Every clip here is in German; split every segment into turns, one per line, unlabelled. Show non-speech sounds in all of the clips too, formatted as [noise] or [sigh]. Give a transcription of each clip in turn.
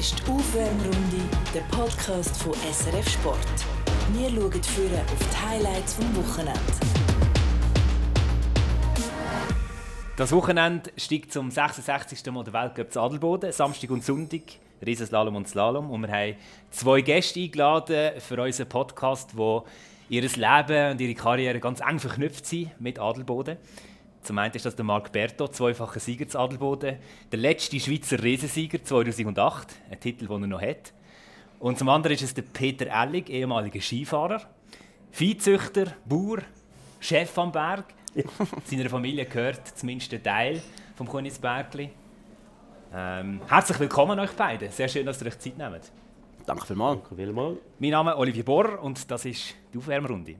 ist die Aufwärmrunde, der Podcast von SRF Sport. Wir schauen führen auf die Highlights vom Wochenende.
Das Wochenende steigt zum 66. Mal der Weltcup zu Adelboden, Samstag und Sonntag, Riesenslalom und Slalom. Und wir haben zwei Gäste eingeladen für unseren Podcast, wo ihr Leben und ihre Karriere ganz eng verknüpft sind mit Adelboden. Zum einen ist das der Marc Berto, zweifacher Sieger zu Adelboden, der letzte Schweizer Riesensieger 2008, ein Titel, den er noch hat. Und zum anderen ist es der Peter Ellig, ehemaliger Skifahrer, Viehzüchter, Bauer, Chef am Berg. [laughs] Seiner Familie gehört zumindest ein Teil vom Königsbergli. Ähm, herzlich willkommen euch beiden. Sehr schön, dass ihr euch Zeit nehmt.
Danke vielmals.
Danke vielmals.
Mein Name ist Olivier Bohr und das ist die Aufwärmrunde.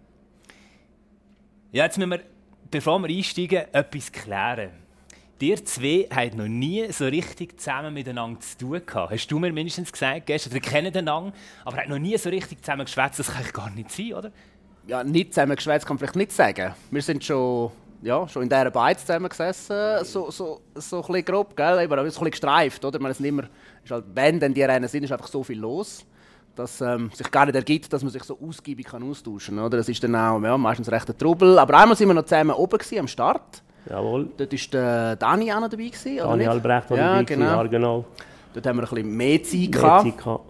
Ja, jetzt müssen wir, bevor wir einsteigen, etwas klären. Ihr zwei habt noch nie so richtig zusammen miteinander zu tun gehabt. Hast du mir mindestens gesagt gestern, ihr kennt einander, aber habt noch nie so richtig zusammen geschwätzt. Das kann ich gar nicht sein, oder?
Ja, nicht zusammen geschwätzt kann man vielleicht nicht sagen. Wir sind schon, ja, schon in dieser Beiz zusammen gesessen, so, so, so ein bisschen grob, gell? aber so ein bisschen gestreift. Oder? Man ist mehr, ist halt, wenn denn die Rennen sind, ist einfach so viel los, dass ähm, sich gar nicht ergibt, dass man sich so ausgiebig kann austauschen kann. Das ist dann auch ja, meistens recht ein Trubel. Aber einmal sind wir noch zusammen oben gewesen, am Start.
Jawohl.
Dort war der Dani auch noch dabei. Gewesen, oder
Dani
nicht?
Albrecht war
ja,
dabei,
genau.
ja, genau.
Dort haben wir ein bisschen mehr Zeit
Mehr
gehabt.
Zeit gehabt.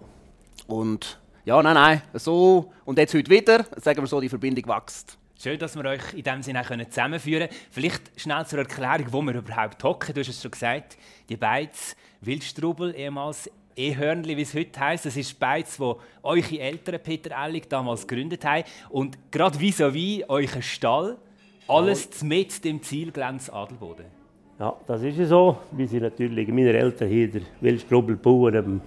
Und ja, nein, nein, so. Und jetzt heute wieder, sagen wir so, die Verbindung wächst.
Schön, dass wir euch in diesem Sinne auch zusammenführen können. Vielleicht schnell zur Erklärung, wo wir überhaupt hocken. Du hast es schon gesagt, die Beiz Wildstrubel, ehemals E-Hörnli, wie es heute heisst. Das ist Beiz, wo eure Eltern, Peter Ellig, damals gegründet haben. Und gerade vis-à-vis euren Stall, alles mit dem Zielglanz Adelboden.
Ja, das ist ja so. Wir sind natürlich, meine Eltern hier, der Wildstrubel Bauer, ähm,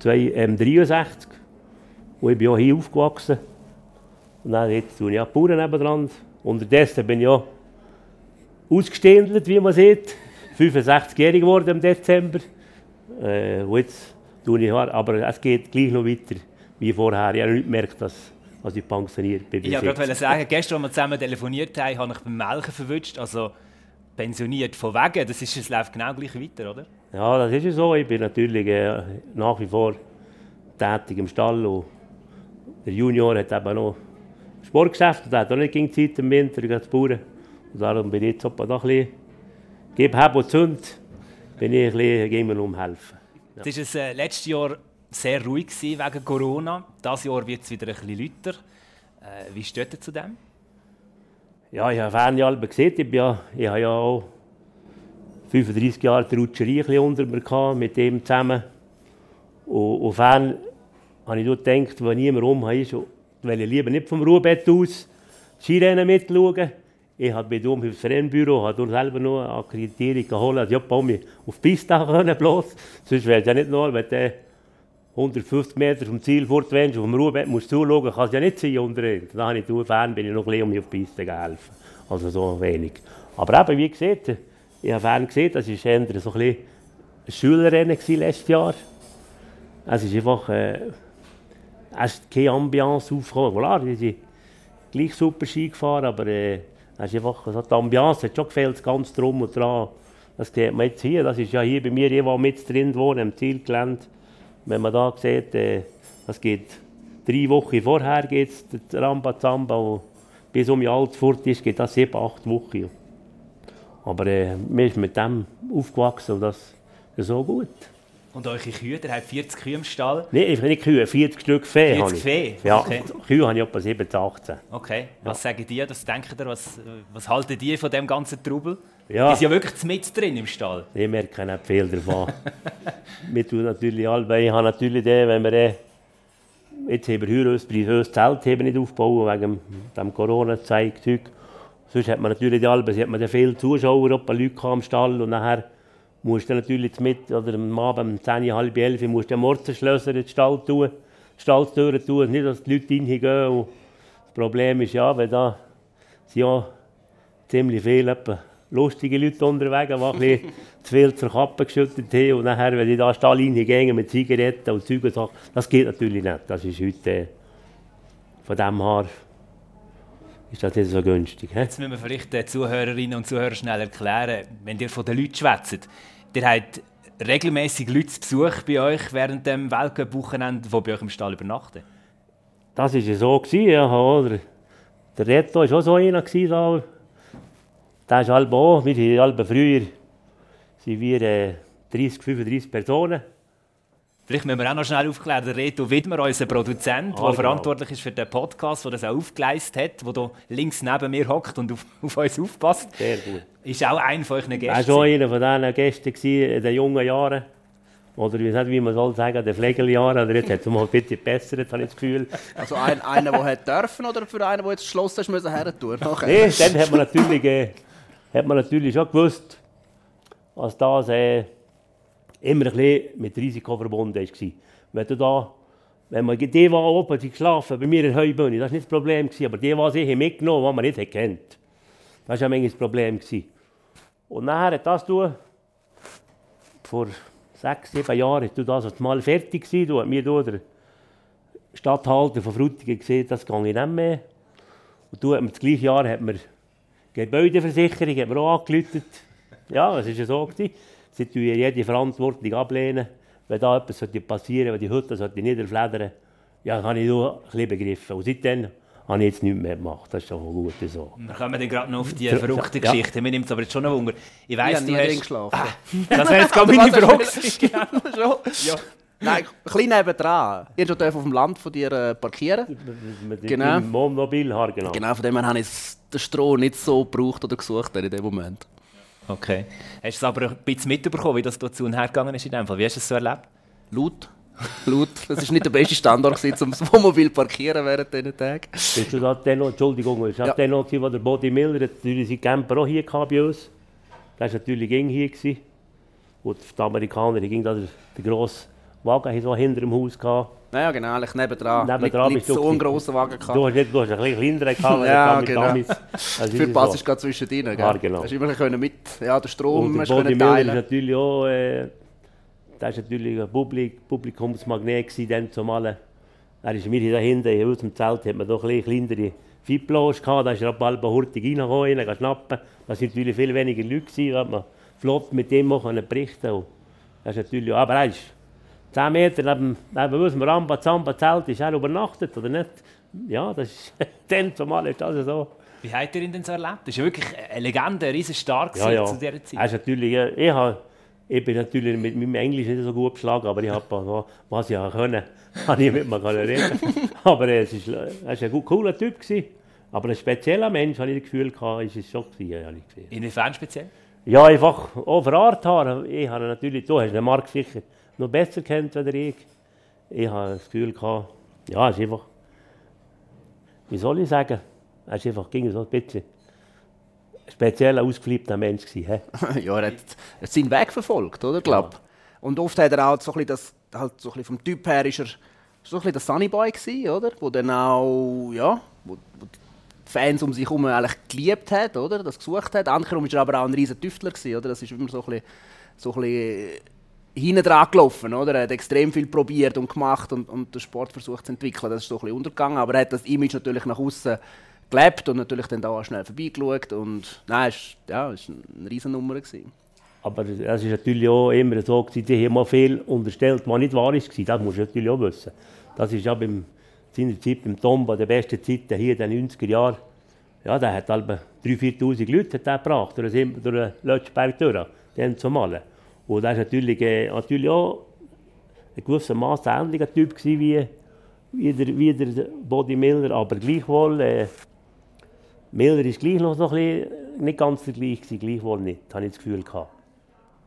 zwei- ähm, 63. Und ich bin auch hier aufgewachsen. Und dann jetzt tue ich auch die Bauern nebendran. Unterdessen bin ich ja ausgeständelt, wie man sieht. 65-jährig geworden im Dezember. Äh, jetzt aber es geht gleich noch weiter wie vorher. Ich habe nicht gemerkt, dass, dass ich pensioniert bin.
Ich wollte gerade sagen, gestern, als wir zusammen telefoniert haben, habe ich beim Melken verwünscht. Also pensioniert von wegen. Das ist, es läuft genau gleich weiter, oder?
Ja, das ist ja so. Ich bin natürlich äh, nach wie vor tätig im Stall. Und der Junior hat eben noch ein Sportgeschäft. Der hat auch nicht gegen Zeit im Winter, gegen die Bauern. Und darum bin ich jetzt ein bisschen, gebe Heb und Zünd, bin ich ein bisschen, gehen wir umhelfen.
Es war es, äh, letztes Jahr sehr ruhig gewesen wegen Corona. Dieses Jahr wird es wieder ein bisschen lauter. Äh, wie steht ihr zu dem?
Ja, ich habe Ferne Alben gesehen. Ich, ja, ich habe ja auch 35 Jahre die Rutscherei unter mir gehabt, mit dem zusammen. Und, und Fern habe ich dort gedacht, wenn niemand rum ist, will ich lieber nicht vom Ruhebett aus Skirennen mitschauen. Ich habe bei dem das Rennbüro habe selber noch eine Akkreditierung geholt. Also, ja, bei mir auf die Piste können bloß. Sonst wäre es ja nicht nur, wenn du 150 Meter vom Ziel fortwählst, auf dem Ruhebett musst zuschauen, kann es ja nicht sein unter Da habe ich Fern, bin ich noch ein bisschen um mich auf die Piste geholfen. Also so wenig. Aber eben, wie gesagt, ich habe Fern gesehen, das war so ein, bisschen ein Schülerrennen letztes Jahr. Es ist einfach, äh, es ist keine Ambiance aufgekommen. Klar, die sind gleich super Ski gefahren, aber äh, es ist einfach, also die Ambiance hat schon gefehlt, ganz drum und dran. Das sieht man jetzt hier, das ist ja hier bei mir jeweils mit drin wohnen, im Zielgelände. Wenn man da sieht, äh, das geht drei Wochen vorher geht's, der Rambazamba, und bis um die Altfurt ist, geht das sieben, acht Wochen. Aber äh, mir ist mit dem aufgewachsen und das ist so gut.
Und eure Kühe, ihr habt 40 Kühe im Stall.
Nein, ich nicht Kühe, 40 Stück Fee.
40
habe ich.
Fee?
Ja,
Okay.
Kühe habe ich etwa 17, 18.
Okay, was sagen die? Das denkt ihr? Was, was halten die von dem ganzen Trubel?
Ja.
Die sind ja wirklich mit drin im Stall.
Ich merke nicht viel davon. [laughs] wir tun natürlich alle, ich habe natürlich den, wenn wir äh, jetzt haben wir hier unser Zelt haben nicht aufgebaut, wegen dem Corona-Zeug. Sonst hat man natürlich die Alben, hat man viele Zuschauer, etwa Leute gehabt am Stall und nachher musst du natürlich mit, oder am Abend um 10, halb 11 musst du den Mordserschlösser in den Stall tun, die Stalltüren tun, nicht, dass die Leute reingehen. Und das Problem ist ja, wenn da sind ja ziemlich viele lustige Leute unterwegs, die ein bisschen [laughs] zu viel zur Kappe geschüttet haben. Und nachher, wenn die da in den Stall reingehen mit Zigaretten und Zeug und Sachen, das geht natürlich nicht. Das ist heute äh, von dem her ist das nicht so günstig. He?
Jetzt müssen wir vielleicht den Zuhörerinnen und Zuhörern schnell erklären, wenn ihr von den Leuten schwätzt. Ihr habt regelmäßig Leute zu Besuch bei euch während dem Weltcup-Wochenende, die bei euch im Stall übernachten?
Das war ja so, gewesen, ja, oder? Der Reto war auch so einer. Gewesen, da. Der ist halb auch, wir sind halb früher sind wir äh, 30, 35 Personen.
Vielleicht müssen wir auch noch schnell aufklären, der Reto Widmer, unser Produzent, der
Ah, genau.
verantwortlich ist für den Podcast, der das auch aufgeleistet hat, der hier links neben mir hockt und auf, [laughs] auf uns aufpasst,
Sehr gut.
ist auch einer von euch
Er war
Gästen.
schon einer von diesen Gästen in den jungen Jahren. Oder ich weiß nicht, wie man soll sagen, den Pflegeljahren. Oder jetzt hat es mal ein bisschen gebessert, habe ich das Gefühl.
Also ein, einer, der hat dürfen oder für einen, der jetzt Schloss hast müssen hertun? Okay.
Nee, dann hat man natürlich, äh, hat man natürlich schon gewusst, dass das äh, immer ein bisschen mit Risiko verbunden war. Wenn du da, wenn man die war oben die geschlafen, bei mir in Heubühne, das war nicht das Problem, aber die war sich mitgenommen, die man nicht kennt. Das war manchmal das Problem. Und nachher hat das du, vor sechs, sieben Jahren, du das mal fertig gewesen, du hat mir du, der Stadthalter von Frutigen gesehen, das gehe ich nicht mehr. Und du das gleiche Jahr hat mir Gebäudeversicherung hat mir auch angeläutet. Ja, es war ja so. Gewesen. Sie tun ja jede Verantwortung ablehnen. Wenn da etwas sollte passieren wenn die Hütte sollte niederfledern, ja, das habe ich nur ein bisschen begriffen. Und seitdem habe ich jetzt nichts mehr gemacht. Das ist schon gut so.
Wir kommen dann gerade noch auf die
Ja.
verrückten
Ja.
Geschichten. Mir nimmt es aber jetzt schon noch Wunder. Ich
Ich
weiss,
habe
du hast...
geschlafen. [laughs]
Das wäre jetzt gerade meine Frage.
du Schon? Nein, ein bisschen nebendran. Ihr dürft auf dem Land von dir äh, parkieren.
Mit
Genau.
dem Wohnmobil, ha, genau.
Genau, von dem her habe ich den Stroh nicht so gebraucht oder gesucht in dem Moment.
Okay. Hast du es aber ein bisschen mitbekommen, wie das da zu und her gegangen ist in dem Fall? Wie hast du es so erlebt?
Laut. [laughs] Laut. Das war nicht der beste Standort, gewesen, um das Wohnmobil zu parkieren während diesen Tagen.
Bist du da noch, Entschuldigung, ist das
Ja.
gewesen, wo der Body Miller, natürlich seinen Camper auch hier gehabt bei uns. Der war natürlich ging hier. Gewesen. Und die Amerikaner, ging da der, der grosse Wagen so hinter dem Haus gehabt.
Naja, genau, eigentlich nebendran.
Nebendran
nicht, nicht
du
so einen grossen Wagen
Du
gehabt.
hast, nicht, du hast einen kleineren [laughs] gehabt,
Ja, genau.
Das [laughs] ist
Für Pass
so.
ist gerade zwischen denen.
Ja, genau.
Hast du immer können mit ja, den Strom hast können
Miller ist
teilen.
natürlich auch, äh, der ist natürlich ein Publik, Publikumsmagnet gewesen, dann zumal. Er ist mir da hinten, in unserem Zelt, hat man doch ein kleinere Fiplos gehabt, da ist er bald hurtig reingekommen, rein, schnappen. Das sind natürlich viel weniger Leute gewesen, da hat man flott mit dem auch können berichten und Das ist natürlich, aber er ist 10 Meter neben, neben unserem Ramba-Zamba-Zelt ist er übernachtet, oder nicht? Ja, das ist, [laughs] dann zumal ist das so.
Wie habt ihr ihn denn so erlebt? Das ist ja wirklich eine Legende, riesen stark
Ja, ja.
zu dieser Zeit.
Er ist natürlich, äh, ich, habe, ich bin natürlich mit meinem Englisch nicht so gut geschlagen, aber ich habe, was ich können, [laughs] habe ich mit mir reden. [laughs] aber äh, er ist ein gut, cooler Typ gewesen. Aber ein spezieller Mensch, habe ich das Gefühl ist es schon gewesen.
Inwiefern speziell?
Ja, einfach auch für Art haben. Ich habe natürlich, du hast den Markt sicher noch besser kennt als ich. Ich habe das Gefühl gehabt, ja, es ist einfach, wie soll ich sagen, er ist einfach ging so ein bisschen ein spezieller, ausgeflippter Mensch gewesen. [laughs]
ja, er hat, er hat seinen Weg verfolgt, oder? Glaub. Und oft hat er auch so ein bisschen das, halt so ein bisschen vom Typ her ist er so ein bisschen der Sunnyboy gewesen, oder? Wo dann auch, ja, wo, wo die Fans um sich herum eigentlich geliebt hat, oder? Das gesucht hat. Andersherum ist er aber auch ein riesen Tüftler gewesen, oder? Das ist immer so ein bisschen, so ein bisschen hinten dran gelaufen, oder? Er hat extrem viel probiert und gemacht und, und den Sport versucht zu entwickeln. Das ist so ein bisschen untergegangen, aber er hat das Image natürlich nach außen gelebt und natürlich dann da auch schnell vorbeigeschaut und nein, ist, ja, eine Riesennummer gewesen.
Aber es ist natürlich auch immer so, die haben mal viel unterstellt, was nicht wahr ist. Das musst du natürlich auch wissen. Das ist ja beim, seiner Zeit beim Tomba, der besten Zeiten hier in den 90er Jahren. Ja, der hat etwa 3'000, 4'000 Leute gebracht, den, durch den Lötschberg durch, den zu malen. Und er war natürlich, äh, natürlich auch ein gewisser Maß ähnlicher Typ gewesen wie, wie, der, wie der Body Miller, aber gleichwohl, äh, Miller ist gleich noch so bisschen, nicht ganz der gleiche gleichwohl nicht, habe ich das Gefühl gehabt.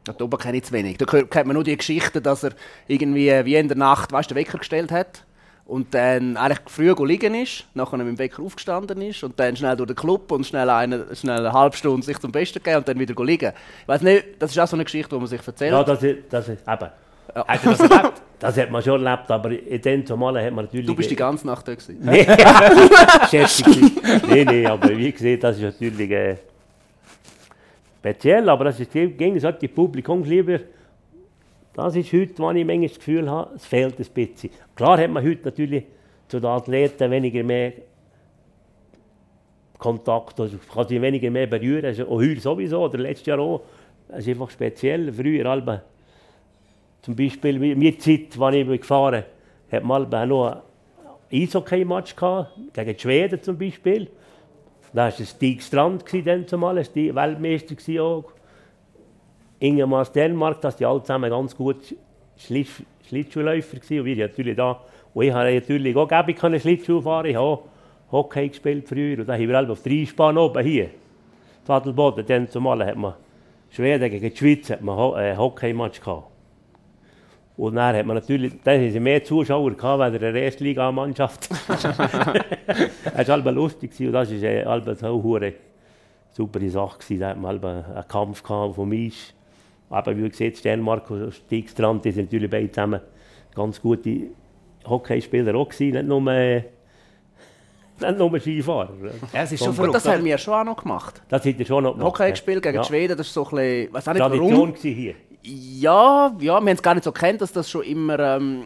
Da kenne ich zu wenig. Da kennt man nur die Geschichte, dass er irgendwie äh, wie in der Nacht weißt, den Wecker gestellt hat und dann eigentlich früh liegen ist, nachher mit dem Wecker aufgestanden ist und dann schnell durch den Club und schnell eine, schnell eine halbe Stunde sich zum Besten gegeben und dann wieder liegen. Ich weiß nicht, das ist auch so eine Geschichte, die man sich erzählt.
Ja, das, ist- das, ist- eben,
Habt ihr das erlebt?
das hat man schon erlebt, aber in dem zumal hat man natürlich...
du bist die ganze Nacht da gewesen.
Nee, [laughs] Nein, nein, aber wie gesagt, das ist natürlich äh, speziell, aber das ist Gegensatz, die Publikumsliebe. Das ist heute, wo ich manchmal das Gefühl habe, es fehlt ein bisschen. Klar hat man heute natürlich zu den Athleten weniger mehr Kontakt, also kann sie weniger mehr berühren, also auch heute sowieso, oder letztes Jahr auch. Es ist einfach speziell. Früher, Alba, zum Beispiel, wie mir Zeit, als ich gefahren bin, hat man noch ein Eishockey-Match gegen die Schweden zum Beispiel. Da war Stig Strand dann zumal, der Weltmeister auch. Ingemar Dänemark, das die alle zusammen ganz gut Schlitz Schlittschuhläufer gewesen. Und wir natürlich da, und ich habe natürlich auch gerne Schlittschuh fahren. Ich habe Hockey gespielt früher und da haben wir auf drei Spann oben hier. Adelboden, dann zumal hat man Schweden gegen die Schweiz hat man ein äh, Hockey-Match gehabt. Und dann hat man natürlich, dann haben sie mehr Zuschauer gehabt, als eine Erstligamannschaft. [laughs] [laughs] das war lustig und das war äh, eine super Sache. Da hat man einen Kampf gehabt vom Eis. Aber wie gesagt, Sternmark und Stiegstrand, die sind natürlich beide zusammen ganz gute Hockeyspieler auch gewesen, nicht nur, äh, [laughs] nicht nur Skifahrer.
Ja, es ist schon verrückt, das haben wir schon auch noch gemacht.
Das hat er schon noch gemacht.
Hockey gespielt gegen ja. Schweden, das ist so ein bisschen, weiß auch nicht
Tradition warum. hier.
Ja, ja, wir haben es gar nicht so kennt, dass das schon immer ähm,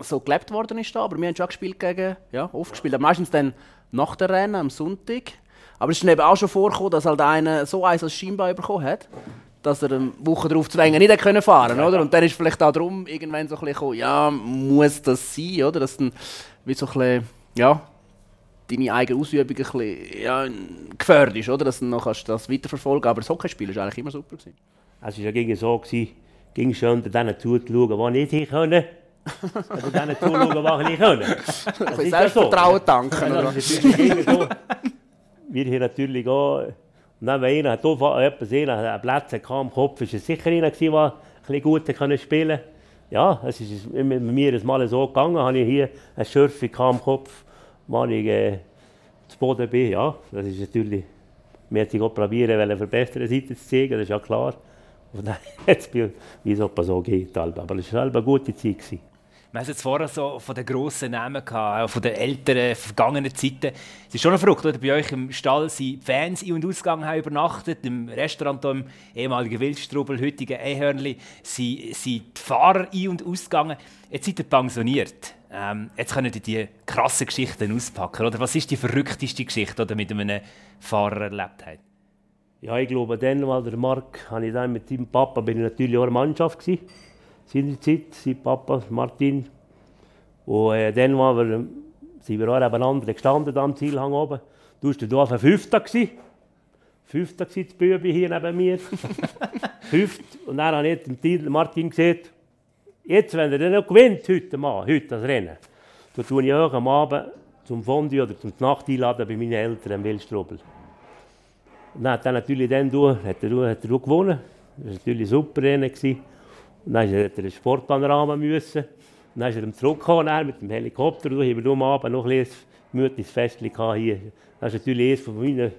so gelebt worden ist da, aber wir haben schon gespielt gegen, ja, oft gespielt, aber meistens dann nach der Rennen am Sonntag. Aber es ist eben auch schon vorgekommen, dass halt einer so eins als Schienbein bekommen hat, dass er eine Woche darauf zu nicht fahren konnte. Oder? Und dann ist vielleicht auch darum irgendwann so ein bisschen ja, muss das sein, oder? Dass dann wie so ein bisschen, ja, deine eigene Ausübung ein bisschen ja, gefährdet ist, oder? Dass du dann kannst das weiterverfolgen Aber das Hockeyspiel war eigentlich immer super. Gewesen.
Es war ja gegen so, gewesen, ging schon denen zuzuschauen, die nicht hin können. Also denen zuschauen, die nicht können. [laughs]
Das ist Selbstvertrauen so. tanken. Ja, das ist so.
Wir haben natürlich auch wenn einer hat jemand einen Platz am Kopf, war es sicher einer, der ein bisschen gut spielen konnte. Ja, es ist mit mir Mal so gegangen, habe ich hier eine Schürfe am Kopf, als ich äh, zu Boden bin. Ja, das ist natürlich, wir haben auch probieren, eine verbesserte Seite zu zeigen, das ist ja klar. Und dann [laughs] wie es so geht. Aber es war eine gute Zeit.
Wir haben jetzt vorher so von den grossen Namen gehabt, von den älteren, vergangenen Zeiten. Es ist schon noch verrückt, oder? Bei euch im Stall sind Fans ein- und ausgegangen, haben übernachtet. Im Restaurant im ehemaligen Wildstrubel, heutigen Ehörnli, sind, sind die Fahrer ein- und ausgegangen. Jetzt seid ihr pensioniert. Ähm, jetzt können ihr die krassen Geschichten auspacken, oder? Was ist die verrückteste Geschichte, ihr mit einem Fahrer erlebt habt?
Ja, ich glaube, dann, weil der Marc, ich dann mit seinem Papa, bin ich natürlich auch in der Mannschaft gewesen seinerzeit, sein Papa Martin. Und äh, dann waren wir, sind wir auch nebeneinander gestanden am Zielhang oben. Du warst da auf ein Fünfter. Fünfter war das Bübi hier neben mir. [laughs] Fünft. Und dann habe ich Martin gesagt, jetzt, wenn er dann noch gewinnt, heute mal, heute das Rennen, dann tue ich auch am Abend zum Fondue oder zum Nacht einladen bei meinen Eltern im Wildstrobel. Und dann hat er natürlich dann, hat er, hat er gewonnen. Das war natürlich ein super Rennen. Gewesen. Und dann musste er einen Sportpanorama. Müssen. Und dann ist er zurückgekommen mit dem Helikopter. Und haben wir am Abend noch ein gemütliches Fest hier. Das war natürlich eines meiner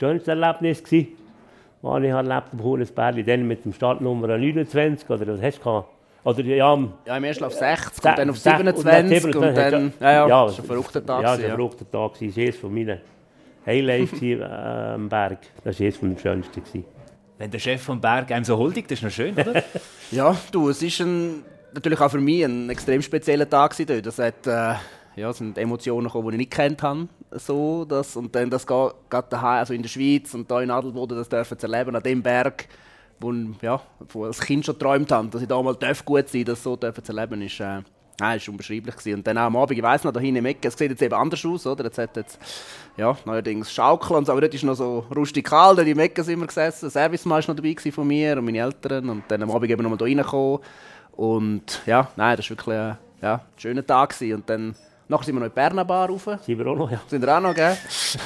schönsten Erlebnisse. Was ich erlebt habe, Hohnesberli, dann mit dem Startnummer 29, oder was hast du gehabt? Oder,
ja, ja, im ersten auf 60 und dann auf 27 und dann, und dann ja, ja, ja, das war ein verrückter Tag.
Ja, das war ein verrückter Tag. Das war eines meiner Highlights äh, am Berg. Das war eines der schönsten.
Wenn der Chef vom Berg einem so huldigt, das ist noch schön, oder? [laughs]
ja, du, es ist ein, natürlich auch für mich ein extrem spezieller Tag dort. Das hat, äh, ja, es sind Emotionen gekommen, die ich nicht kennt habe. So, das, und dann das daheim, also in der Schweiz und hier in Adelboden, das dürfen zu erleben, an dem Berg, wo, ja, wo als Kind schon geträumt habe, dass ich da mal gut sein darf, das so dürfen zu erleben, ist... Äh, Nein, das war unbeschreiblich. Gewesen. Und dann auch am Abend, ich weiss noch, da hinten im es sieht jetzt eben anders aus, oder? Jetzt hat jetzt, ja, neuerdings Schaukeln und so, aber dort ist noch so rustikal, dort im Ecke sind wir gesessen. Servicemann war noch dabei von mir und meine Eltern und dann am Abend eben nochmal hier reingekommen. Und ja, nein, das war wirklich ein, ja, ein schöner Tag gewesen. Und dann, nachher sind wir noch in die Berner Bar rauf.
Sind wir auch noch, ja.
Sind wir auch noch, gell?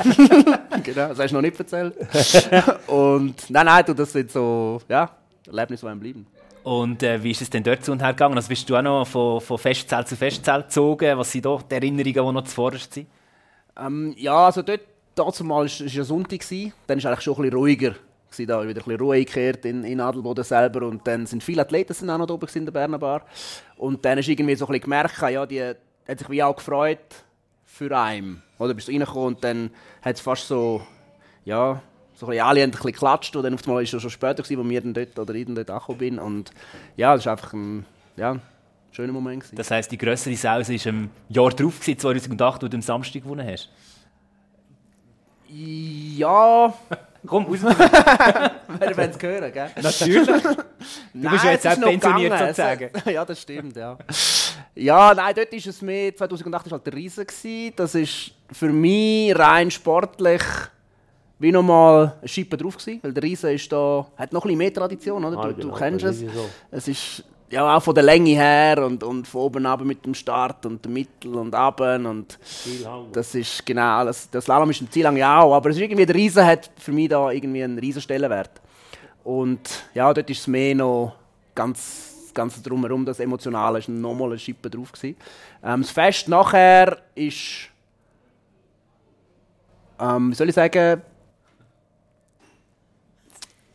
[laughs] genau, das hast du noch nicht erzählt. [laughs] und nein, nein, du, das sind so, ja, Erlebnisse, die einem bleiben.
Und äh, wie ist es denn dort zu und her gegangen? Also bist du auch noch von, von Festzelt zu Festzelt gezogen? Was sind da die Erinnerungen, die noch zuvorderst sind?
Ähm, ja, also dort, dazu mal war ja Sonntag, dann war es eigentlich schon ein bisschen ruhiger. Gewesen, da wieder ein bisschen Ruhe gekehrt in, in Adelboden selber und dann sind viele Athleten sind auch noch oben in der Berner Bar. Und dann du irgendwie so ein bisschen gemerkt, ja, die hat sich wie auch gefreut für einen. Oder bist du reingekommen und dann hat es fast so, ja, so ein alle haben ein bisschen geklatscht und dann auf einmal war es schon später, gewesen, wo wir dann dort oder ich dann dort angekommen bin. Und ja, das war einfach ein, ja, schöner Moment. Gewesen.
Das heisst, die grössere Sause war im Jahr darauf, 2008, wo du am Samstag gewonnen hast?
Ja, [laughs]
Komm, raus. [laughs]
Wir werden es hören, gell?
Natürlich. [laughs] Du bist ja jetzt auch pensioniert sozusagen.
Ja, das stimmt, ja. Ja, nein, dort war es mehr, 2008 war halt der Riese. gewesen. Das ist für mich rein sportlich wie nochmal eine Schippe drauf gewesen, weil der Riese ist da, hat noch ein bisschen mehr Tradition, oder?
Ah,
Du, du
genau,
kennst
das
es.
so.
Es ist ja auch von der Länge her und, und von oben ab mit dem Start und dem Mittel und Aben und das ist genau alles. Der Slalom ist ein Ziel lang ja auch, aber es ist irgendwie der Riese hat für mich da irgendwie einen riesen Stellenwert. Und ja, dort ist es mehr noch ganz das Ganze drumherum, das Emotionale ist nochmal eine Schippe drauf gewesen. Ähm, das Fest nachher ist, ähm, wie soll ich sagen,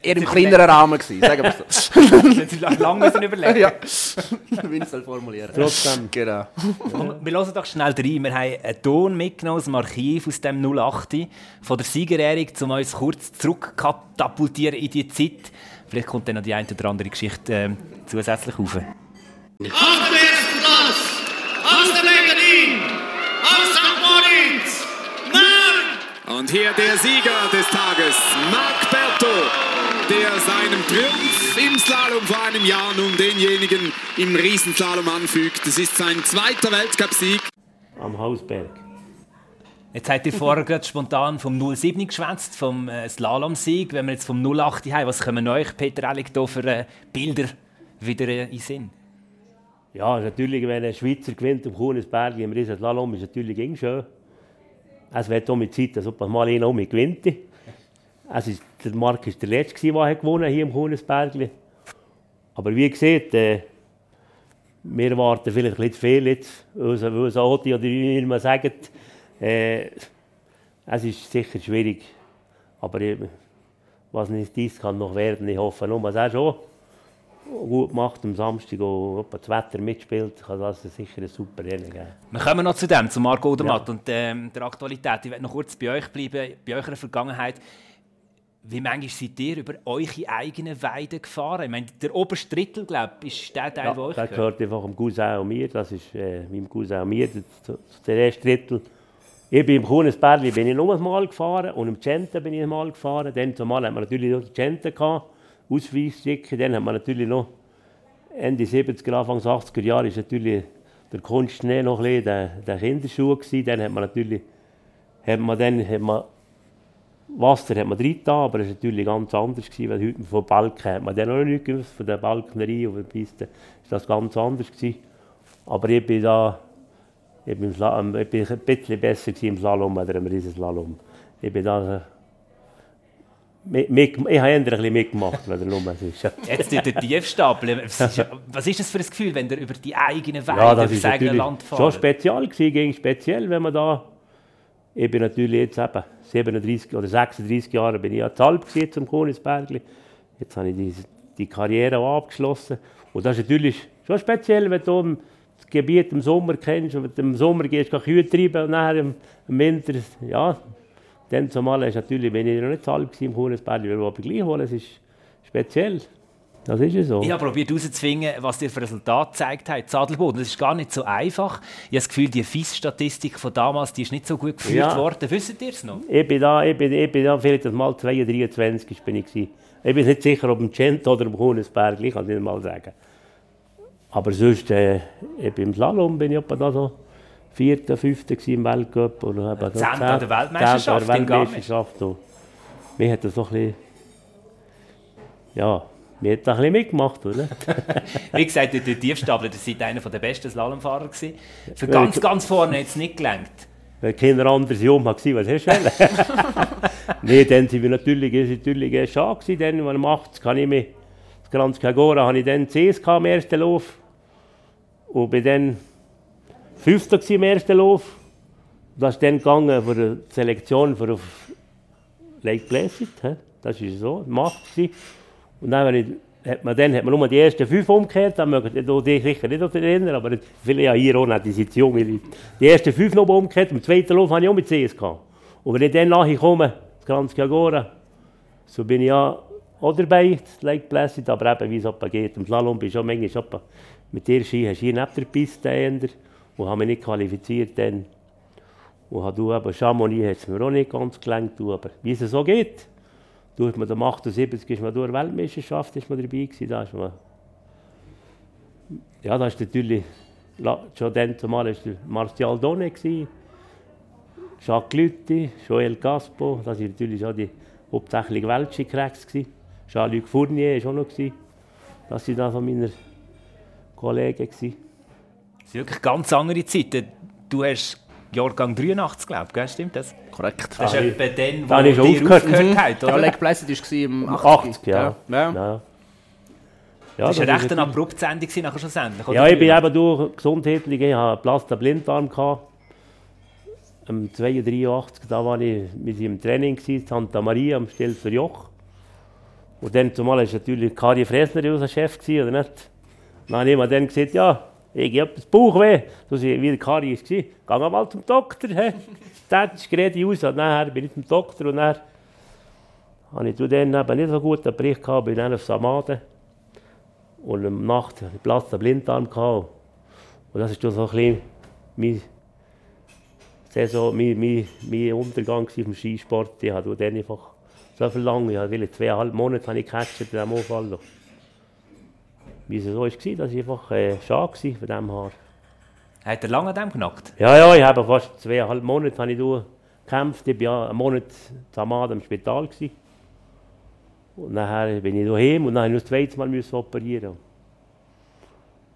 eher im kleineren Rahmen gewesen, sagen wir es so. [laughs]
Jetzt lange müssen überlegen.
ja, [laughs] wie ich es soll formulieren.
Trotzdem,
Genau.
Komm, wir hören doch schnell rein. Wir haben einen Ton mitgenommen aus dem Archiv, aus dem 08, von der Siegerehrung, um uns kurz zurückkatapultieren in die Zeit. Vielleicht kommt dann noch die eine oder andere Geschichte ähm, zusätzlich auf.
Auf dem ersten Platz aus dem Engadin, aus St. Moritz, Marc
Und hier der Sieger des Tages, Marc Berto, der seinem Triumph im Slalom vor einem Jahr nun denjenigen im Riesenslalom anfügt. Es ist sein zweiter Weltcupsieg.
am Hausberg.
Jetzt habt ihr vorher gerade spontan vom 07 geschwätzt, vom äh, Slalom-Sieg. Wenn wir jetzt vom 08 haben, was kommen euch, Peter Ellig, da für äh, Bilder wieder äh, in den Sinn?
Ja, natürlich, wenn ein Schweizer gewinnt am Kuhnesberg im Riesenslalom, ist natürlich immer schön. Es wird auch mit Zeit, dass jemand mal einer auch mit gewinnt. Es ist, der Marc war der Letzte, der gewonnen hier im Kuhnesberg. Aber wie gesagt, äh, wir warten vielleicht ein bisschen zu viel jetzt, weil Oti oder wie immer sagen. Äh, es ist sicher schwierig. Aber was nicht dies kann noch werden, ich hoffe nur, dass er schon gut macht am Samstag und ob das Wetter mitspielt, kann das sicher ein super Rennen geben.
Wir kommen noch zu dem, zu Marco Odermatt und ähm, der Aktualität. Ich werde noch kurz bei euch bleiben, bei eurer Vergangenheit. Wie manchmal seid ihr über eure eigenen Weiden gefahren? Ich meine, der oberste Drittel, glaube ich, ist der Teil,
Ja,
der euch
das
gehört.
einfach dem Cousin und mir, das ist äh, meinem Cousin und mir, der, erste Drittel. Ich bin im Kuhnesbergli bin ich nur einmal gefahren und im Cente bin ich einmal gefahren. Dann zumal hat man natürlich noch die gehabt, Ausweisstücke. Dann hat man natürlich noch Ende 70er, Anfang 80er Jahre ist natürlich der Kunstschnee noch ein bisschen der, der Kinderschuh gewesen. Dann hat man natürlich, hat man dann, hat man Wasser hat man drin aber es war natürlich ganz anders, gewesen, weil heute von Balken hat man dann noch nicht gewusst, von der Balkenerie und der Piste ist das ganz anders gewesen. Aber ich bin da, ich bin, Slalom, ich bin ein bisschen besser im Slalom als im Riesenslalom. Ich bin da, mit, mit, ich habe ein bisschen mitgemacht, weil er nur ist. [laughs]
Jetzt der Tiefstapel. Was ist, das für ein Gefühl, wenn ihr über die eigenen Weiden,
Ja, das ist
das eigene Land
schon
fahrt?
speziell gewesen, gegen speziell, wenn man da, ich bin natürlich jetzt eben 37 oder 36 Jahre bin ich ja zu alt gewesen zum Königsbergli. Jetzt habe ich die, die Karriere abgeschlossen. Und das ist natürlich schon speziell, wenn du das Gebiet im Sommer kennst und im Sommer gehst du Kühe treiben und nachher im, im Winter, ja, dann zumal ist natürlich, bin ich noch nicht zu alt gewesen im Königsbergli, aber gleich wohl, es ist speziell. Das ist ja so.
Ich habe probiert herauszufinden, was ihr für Resultate gezeigt habt. Zadelboden, das ist gar nicht so einfach. Ich habe das Gefühl, die FIS-Statistik von damals die ist nicht so gut geführt
Ja.
worden. Wisst ihr es noch?
Ich bin da, ich bin, ich bin da vielleicht mal 22, 23 bin ich gewesen. Ich bin nicht sicher, ob im Gent oder im Kuhnesberg, ich kann es nicht mal sagen. Aber sonst, äh, ich bin im Slalom bin ich etwa da so vierter, fünfter im Weltcup. Habe da
Zehnter der Weltmeisterschaft
zehnter. Weltmeisterschaft. Mir hat das so ein bisschen, ja, mir hat das ein bisschen mitgemacht, oder? [laughs]
Wie gesagt, der Tiefstapler, das seid einer der besten Slalomfahrer gewesen. Für ganz, ganz vorne hat es nicht gelangt.
Wenn keiner anderes Jung war, was hast du? [laughs] Nein, dann sind wir natürlich, ist natürlich äh, schade gewesen, dann, wenn man 80 kann ich mich, das Granz Cagora, habe ich dann CS gehabt im ersten Lauf. Und bin dann Fünfter im ersten Lauf. Das ist dann gegangen für die Selektion für auf Lake Placid. Das war so, Macht. gewesen. Und dann, ich, hat man, dann hat man nur die ersten fünf umgekehrt, dann mögen dich sicher nicht daran erinnern, aber viele ja hier auch nicht, die sind junge. Die ersten fünf noch umgekehrt, im zweiten Lauf hatte ich auch mit CS. Gehabt. Und wenn ich dann nachher komme, das Granz Cagora, so bin ich ja auch dabei, das Lake Placid, aber eben, wie es geht. Im Slalom bist du auch manchmal mit dir Ski hast du hier neben der Piste eher, und habe mich nicht qualifiziert dann. Und habe du eben Chamonix hat es mir auch nicht ganz gelangt, du, aber wie es so geht, Du hast man am 78 ist man durch Weltmeisterschaft ist man dabei gewesen, da ist man ja, da ist natürlich schon dann zumal ist Martial Donne gewesen, Jacques Lütti, Joël Gaspo, das sind natürlich schon die hauptsächlich Weltskickracks gewesen. Jean-Luc Fournier war auch noch gewesen. Das sind dann von meiner Kollegen gewesen.
Das sind wirklich ganz andere Zeiten. Du hast Jahrgang 83, glaube ich, stimmt das?
Korrekt.
Das ist
Ah,
etwa dann, wo
da habe ich schon
dir
aufgehört.
aufgehört habt,
Ja,
oder?
Leg Placid war im 80.
80, ja.
Ja.
Ja,
ja.
ja.
Das war eine
ist
recht abrupte Sendung nachher schlussendlich. oder?
Ja, ich bin eben durch gesundheitlich, ich hatte Platz der Blinddarm. Gehabt. Am 82, da war ich mit ihm im Training in Santa Maria am Stelzer Joch. Und dann zumal war natürlich Kari Fresner unser Chef, gewesen, oder nicht? Dann habe ich mir dann gesagt, ja, ich habe das Bauchweh. So wie der Kari war, geh mal zum Doktor. Das gerade aus. Und nachher bin ich zum Doktor und dann habe ich dann eben nicht so gut einen Bericht gehabt, bin dann auf Samaden. Und am Nacht hatte ich Platz der Blinddarm. Gehabt. Und das war so ein bisschen mein, Saison, mein, mein, mein Untergang vom Skisport. Ich habe dann einfach so viel lange, ich habe zweieinhalb Monate habe ich gecatcht in diesem Unfall. Wie es so war, dass ich einfach äh, schade war von diesem Haar.
Hat er lange an dem genackt?
Ja, ja, ich habe fast zweieinhalb Monate habe ich da gekämpft. Ich war einen Monat zusammen im Spital. Gewesen. Und nachher bin ich daheim und dann musste ich noch das zweite Mal müssen operieren.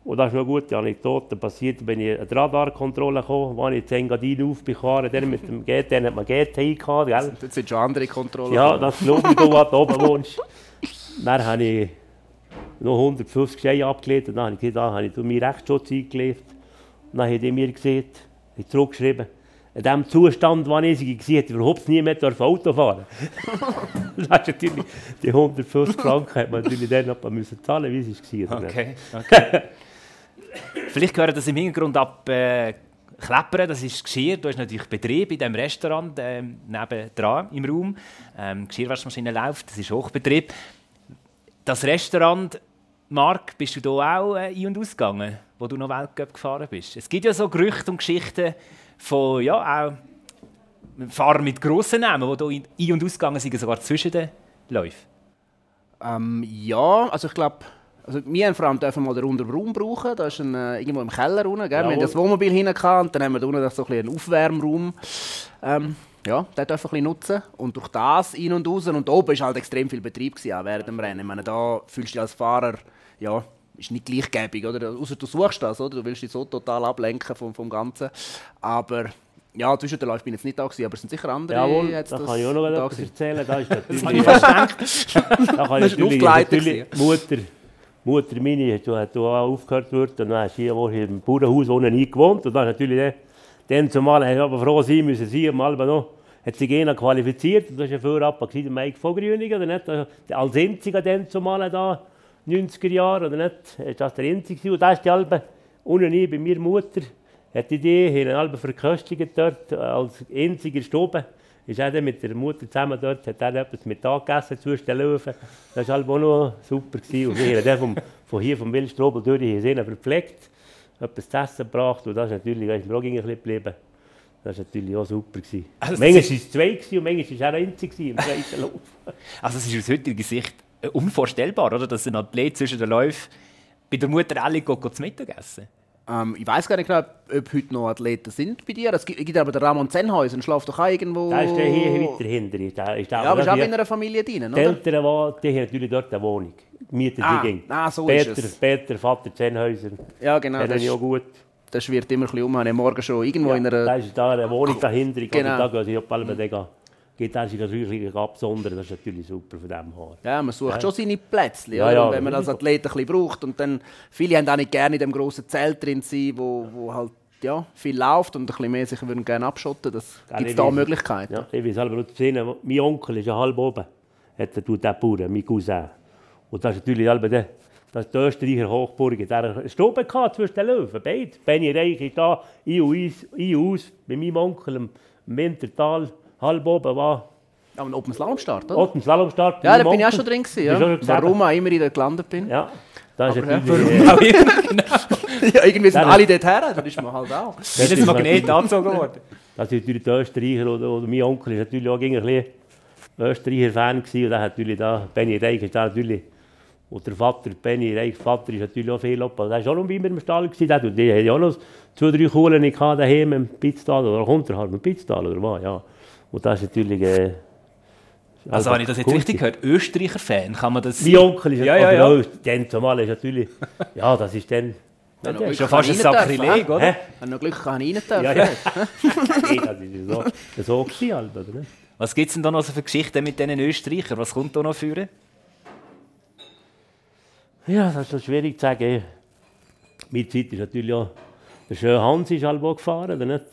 Und das ist noch gut, die Anekdote passiert, bin ich an die Radarkontrolle gekommen, war ich in Engadin aufgefahren, der mit dem GT, dann hat man GT gehabt, gell?
Jetzt sind schon andere Kontrollen.
Ja, das glaube ich, du, was du oben wohnst. [laughs] Dann habe ich noch 150 Scheine abgelegt und dann habe ich gesagt, da habe ich meinen Rechtsschutz eingelegt. Und dann hat er mir gesagt, ich zurückgeschrieben, in dem Zustand, wo ich war, hätte ich überhaupt nie mehr Auto fahren [laughs] Das ist natürlich, die 150 Franken hat man natürlich dann noch müssen zahlen, wie es war.
Okay, okay. [laughs] Vielleicht gehört das im Hintergrund ab äh, Kleppern, das ist Geschirr. Du hast natürlich Betrieb in diesem Restaurant ähm, nebendran im Raum. Ähm, Geschirrwaschmaschine läuft, das ist Hochbetrieb. Das Restaurant, Marc, bist du da auch äh, ein- und ausgegangen, wo du noch Weltcup gefahren bist? Es gibt ja so Gerüchte und Geschichten von ja, auch Fahrern mit grossen Namen, die hier ein- und ausgegangen sind, sogar zwischen den Läufen.
Ähm, ja, also ich glaube, also wir haben vor allem dürfen mal den runden Raum brauchen. Da ist ein, äh, irgendwo im Keller unten. Gell? Wir haben
Jawohl.
das Wohnmobil hinten gehabt, und dann haben wir da unten so ein bisschen einen Aufwärmraum. Ähm, ja, den wir ein bisschen nutzen. Und durch das ein und raus. Und oben war halt extrem viel Betrieb gewesen, während dem Rennen. Ich meine, da fühlst du dich als Fahrer, ja, ist nicht gleichgäbig, oder? Außer du suchst das, oder? Du willst dich so total ablenken vom, vom Ganzen. Aber ja, zwischen den Läufen bin ich jetzt nicht da gewesen, aber es sind sicher andere.
Jawohl,
jetzt
da
das
kann ich auch noch
da
etwas erzählen. Da ist [laughs]
habe ich
natürlich,
fast gedacht.
da kann [laughs]
Das
ich natürlich, natürlich Mutter, Mutter meine hat hat auch aufgehört worden. Und dann ist hier wo ich im Bauernhaus unten eingewohnt. Und dann natürlich dann, dann zumal, ich aber froh sein müssen, sie am Alben noch, hat sich einer qualifiziert. Das war ja vorher ab, der Mike von oder nicht? Also, Als einziger dann zumal da, 90er Jahre, oder nicht? Ist das der einzige. Und da ist die Alben, unten bei mir Mutter, hat die Idee, haben Alben verköstigt dort, äh, als einziger Stube. Ist er mit der Mutter zusammen dort, hat er etwas Mittag gegessen zwischen den Löwen. Das war halt auch noch super. Gewesen. Und wir haben dann vom, von hier vom Wildstrobel durch, haben sie verpflegt, etwas zu essen gebracht und das ist natürlich, da ist mir auch ein bisschen geblieben. Das war natürlich auch super. Gewesen.
Also
manchmal
ist-
war es zwei gewesen und manchmal war er der einzige gewesen im zweiten Lauf. [laughs]
Also es ist aus heutiger Sicht äh, unvorstellbar, oder? dass ein Athlet zwischen den Läufen bei der Mutter geht zu Mittag essen.
Ähm, ich weiß gar nicht genau, ob, heute noch Athleten sind bei dir. Es gibt, gibt aber den Ramon Zenhäuser, schläft doch auch irgendwo.
Da ist der hier weiter hinter. Ist der, ist der,
Ja, aber ist auch in einer Familie drin,
Die
oder?
Eltern, die, die haben natürlich dort eine Wohnung. Mieten
Ah,
die ging.
ah, so
Peter,
ist es.
Peter, Vater Zenhäuser.
Ja, genau.
Kennen
Das,
ich auch gut.
Das schwirrt immer ein bisschen um. Ich habe morgen schon irgendwo in
Da
einer.
ist da eine Wohnung dahinter. Ich
Genau.
Da gehen sie auf alle Wege. Geht da sich natürlich absondern. Das ist natürlich super von dem Haar.
Ja, man sucht schon seine Plätze.
Ja, ja,
wenn man als. Athlet ein bisschen braucht. Und dann, viele haben auch nicht gerne in dem grossen Zelt drin sein, wo, wo halt ja, viel läuft und ein bisschen mehr sich würden gerne abschotten. Das gibt es da. Möglichkeiten.
Ja, ich weiß selber sehen, mein Onkel ist ja halb oben. Hat er tut der Bauern, mein Cousin. Und das ist natürlich halb der, das ist die Österreicher Hochburg. Der hat eine Stube gehabt zwischen den Löwen, beide. Benny Reich ist da, ein und aus, ein und aus. Bei meinem Onkel im Wintertal, halb oben war.
Aber ein Open Slalom-Start, oder?
Otten Slalomstart.
ja, da bin ich auch schon drin. Gewesen,
schon
ja.
gesagt?
Warum auch immer ich da gelandet bin.
Ja, das ist
Aber ja,
immer, genau. [laughs]
ja, irgendwie sind alle dort her, dann ist man halt auch.
Ist jetzt Magnet angezogen worden?
Das sind natürlich die Österreicher oder, oder mein Onkel ist natürlich auch ein bisschen Österreicher Fan gewesen, und der hat natürlich da, Benny Reich ist da natürlich, und der Vater, Benny Reichs Vater, ist natürlich auch viel ab. Der war auch noch bei mir im Stall, gewesen, der, die hatte auch noch zwei, drei Kuhlen daheim im Pitztal, oder kommt er halt im Pitztal, oder was, ja. Und das ist natürlich... Äh,
Also habe ich das jetzt
cool
richtig gehört? Österreicher-Fan, kann man das
Mein Onkel ist
Ja, ja, ja.
dann zumal ist natürlich, [laughs] ja, das ist dann...
Ja,
Ja,
Glück,
Schon
kann
fast ein Sakrileg,
hä?
oder?
Hä?
Wenn noch Glück kann ich rein dürfen.
Ja, ja. [laughs] nee, das ist so, so gewesen halt, oder?
Was gibt es denn da noch so für Geschichten mit diesen Österreichern? Was kommt da noch für?
Ja, das ist so schwierig zu sagen. Meine Zeit ist natürlich auch, der schöne Hans ist halt gefahren, oder nicht?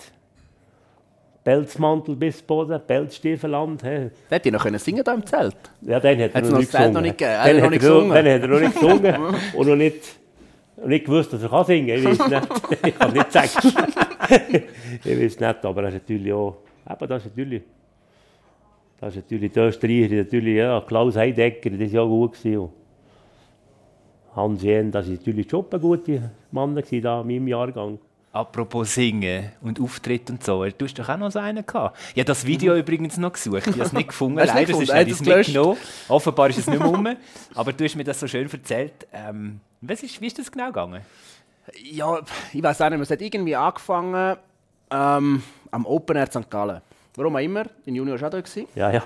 Pelzmantel bis Boden, Pelzstiefeland.
Der hätte ich noch können singen da im Zelt.
Ja, dann hat er noch
noch
nicht gesungen.
noch nicht gegeben? Hat noch nicht gesungen?
Dann hat er noch nicht gesungen [laughs] und noch nicht, noch nicht gewusst, dass er kann singen kann. Ich weiß nicht. [laughs] Ich kann nicht sagen. [laughs] ich weiß nicht, aber das ist natürlich auch... Eben, das ist natürlich... Das ist natürlich die Österreicher, natürlich, ja, Klaus Heidecker, das war ja gut. Gewesen. Hans Jen, das war natürlich schon ein guter Mann gewesen, da in meinem Jahrgang.
Apropos Singen und Auftritt und so. Du hast doch auch noch so einen gehabt. Ich habe das Video übrigens noch gesucht. Ich habe es nicht [laughs] gefunden.
Du nicht
Leider, sonst
gefunden?
es
du es gelöscht?
mitgenommen. Offenbar ist es nicht mehr [laughs] rum. Aber du hast mir das so schön erzählt. Ähm, was ist, wie ist das genau gegangen?
Ja, ich weiß auch nicht. Es hat irgendwie angefangen ähm, am Open Air St. Gallen. Warum auch immer. In Juni war ich auch da.
Ja, ja.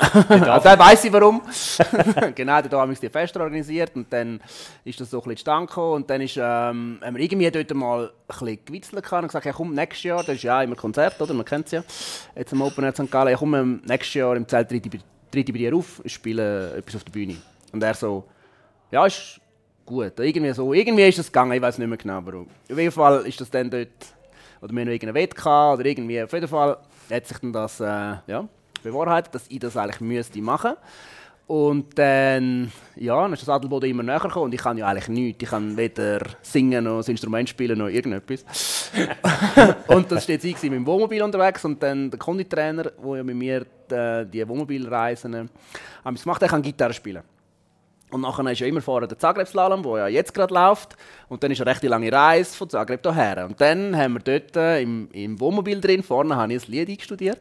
Also da [laughs] weiss ich warum. [laughs] genau, da haben wir die Feste organisiert und dann ist das so ein bisschen zustande gekommen und dann ist, ähm, haben wir irgendwie dort mal ein bisschen gewitzelt und gesagt, ja komm, nächstes Jahr, das ist ja immer Konzert, oder? Man kennt es ja. Jetzt am Open Air St. Gallen, ja komm, ähm, nächstes Jahr im Zelt tritt ich bei- dir auf, spiele etwas auf der Bühne. Und er so, ja, ist gut. Irgendwie so, irgendwie ist es gegangen, ich weiß nicht mehr genau warum. Auf jeden Fall ist das dann dort, oder wir haben noch irgendeinen Wett gehabt, oder irgendwie, auf jeden Fall hat sich dann das, äh, ja, bewahrheitet, dass ich das eigentlich müsste machen. Und dann, ja, dann ist das Adelboden immer näher gekommen und ich kann ja eigentlich nichts. Ich kann weder singen noch das Instrument spielen noch irgendetwas. [laughs] und das steht ich mit dem Wohnmobil unterwegs und dann der Konditrainer, der ja mit mir die, die Wohnmobilreisen äh, haben gemacht, der kann Gitarre spielen. Und nachher ist ja immer vorher der Zagreb-Slalom, der ja jetzt gerade läuft. Und dann ist eine recht lange Reise von Zagreb hierher. Und dann haben wir dort äh, im, im Wohnmobil drin, vorne habe ich ein Lied eingestudiert.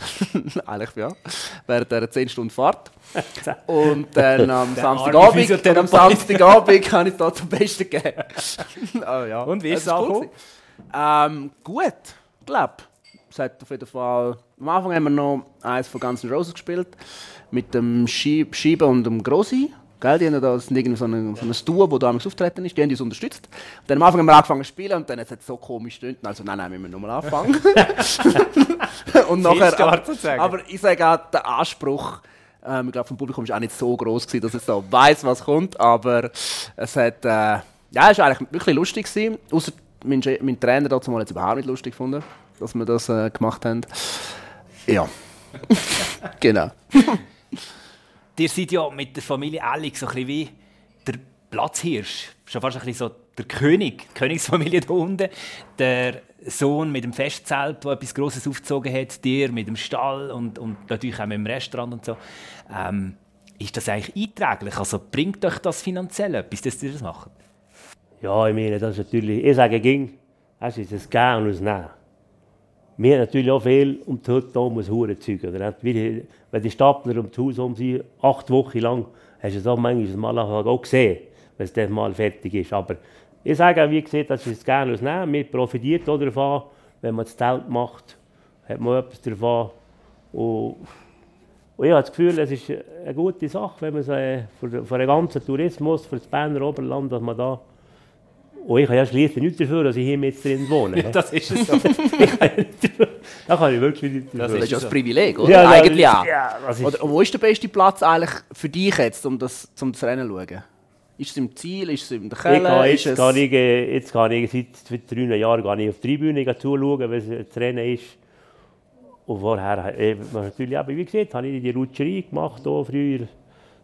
[laughs] Eigentlich, ja. Während dieser 10 Stunden Fahrt. [laughs] Und dann am Samstagabend, am Samstagabend habe ich es da zum Besten gegeben. oh, [laughs] ja.
Und wie ist es angekommen?
ähm, gut, ich glaube. Es hat auf jeden Fall. Am Anfang haben wir noch eins von Guns N' Roses gespielt. Mit dem Schieb, Schiebe und dem Grossi. Gell, die haben da so ein, so ein Duo, das damals auftreten ist. Die haben uns unterstützt. Und dann am Anfang haben wir angefangen zu spielen und dann hat es so komisch gestundet. Also, nein, nein, wir müssen nochmal anfangen. [laughs] und nachher, aber, aber ich sage auch, der Anspruch, ähm, ich glaube, vom Publikum war auch nicht so groß, gewesen, dass es so weiß, was kommt. Aber es hat, äh, ja, es war eigentlich wirklich lustig. Gewesen. Außer mein, mein Trainer dazu mal jetzt überhaupt nicht lustig gefunden, dass wir das äh, gemacht haben. Ja. [laughs] genau. [laughs]
Ihr seid ja mit der Familie Ellig so ein wie der Platzhirsch. Schon fast ein bisschen so der König, die Königsfamilie da unten. Der Sohn mit dem Festzelt, der etwas Grosses aufgezogen hat, dir mit dem Stall und, und natürlich auch mit dem Restaurant und so. Ähm, ist das eigentlich einträglich? Also bringt euch das finanziell etwas, dass ihr das macht?
Ja, ich meine, das ist natürlich, ich sage ging, es ist ein Gehen und ein Nehmen. Wir haben natürlich auch viel um die Hütte um ein Hurenzeug. Wenn die Stapler um das Haus um sind, acht Wochen lang, hast du es auch manchmal mal auch gesehen, wenn es dann mal fertig ist. Aber ich sage, wie gesagt, das Gehen und ein Nehmen. Wir profitieren auch davon, wenn man das Zelt macht, hat man etwas davon. Und und ich habe das Gefühl, es ist eine gute Sache, wenn man so, äh, für, für den ganzen Tourismus, für das Berner Oberland, dass man da... Und ich kann ja schließlich nichts dafür, dass ich hier mit drin wohne.
Das ist es [laughs] so.
da kann ich wirklich nichts dafür.
Das ist ja das Privileg, oder?
Ja, ja,
Eigentlich
ja, das ist-
Oder, und wo ist der beste Platz eigentlich für dich jetzt, um das, um das Rennen zu schauen? Ist es im Ziel, ist es in der
Ich
Kelle?
kann,
ist
jetzt,
es...
kann ich, äh, jetzt kann ich seit, seit drei Jahren gehe ich auf die Tribüne zuschauen, wenn es das Rennen ist. Und vorher, äh, man natürlich, aber wie gesagt, habe ich die Rutscherei gemacht hier früher.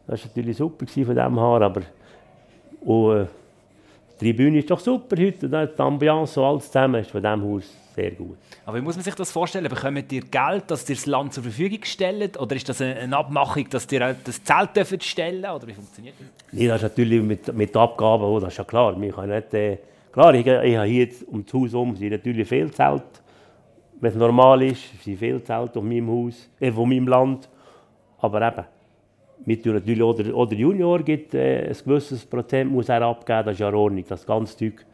Das war natürlich super von dem her, aber und, äh, die Tribüne ist doch super heute. Die Ambiance alles zusammen ist von diesem Haus sehr gut.
Aber wie muss man sich das vorstellen? Bekommt ihr Geld, dass ihr das Land zur Verfügung stellt? Oder ist das eine Abmachung, dass ihr das Zelt dürft stellen Oder wie funktioniert das?
Nee, das ist natürlich mit, mit Abgaben, oh, das ist ja klar. Wir können nicht, äh, klar, ich, ich habe hier um das Haus herum sind natürlich viele Zelte. Wenn es normal ist, sind viele Zelte auf meinem Haus, äh, von meinem Land. Aber eben, tun natürlich, oder, oder Junior gibt äh, ein gewisses Prozent muss er abgeben, das ist ja in Ordnung. Das ganze Zeug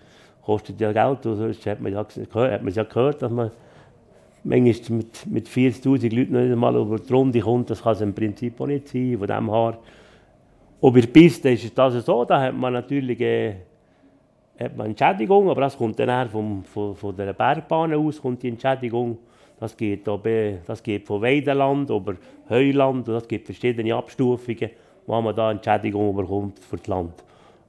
kostet ja Geld. Und sonst hat man ja, gehört- hat man ja gehört, dass man manchmal mit, mit 40'000 Leuten nicht einmal über die Runde kommt. Das kann es im Prinzip auch nicht sein. Von dem her, ob ihr Piste ist das so, da hat man natürlich äh, hat man Entschädigung, aber das kommt dann eher vom, von, von der Bergbahn aus, kommt die Entschädigung. Das geht, bei- das geht von Weideland über Heuland und das gibt verschiedene Abstufungen, wo man da Entschädigung bekommt für das Land.